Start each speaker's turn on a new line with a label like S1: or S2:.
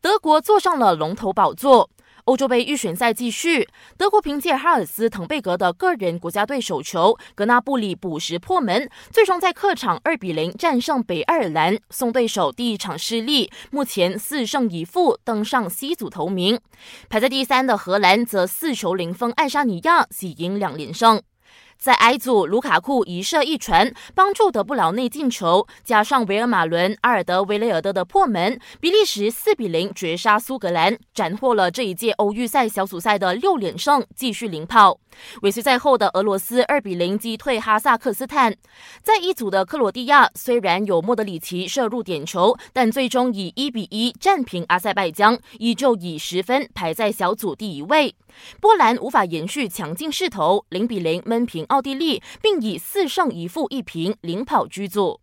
S1: 德国坐上了龙头宝座。欧洲杯预选赛继续，德国凭借哈尔斯滕贝格的个人国家队手球，格纳布里补时破门，最终在客场二比零战胜北爱尔兰，送对手第一场失利，目前四胜一负，登上 C 组头名。排在第三的荷兰则四球零封爱沙尼亚，喜迎两连胜。在 I 组，卢卡库一射一传，帮助德布劳内进球，加上维尔马伦、阿尔德维雷尔德的破门，比利时四比零绝杀苏格兰，斩获了这一届欧预赛小组赛的六连胜，继续领跑。尾随在后的俄罗斯二比零击退哈萨克斯坦。在一组的克罗地亚，虽然有莫德里奇射入点球，但最终以一比一战平阿塞拜疆，依旧以十分排在小组第一位。波兰无法延续强劲势头，零比零闷平。奥地利，并以四胜一负一平领跑居组。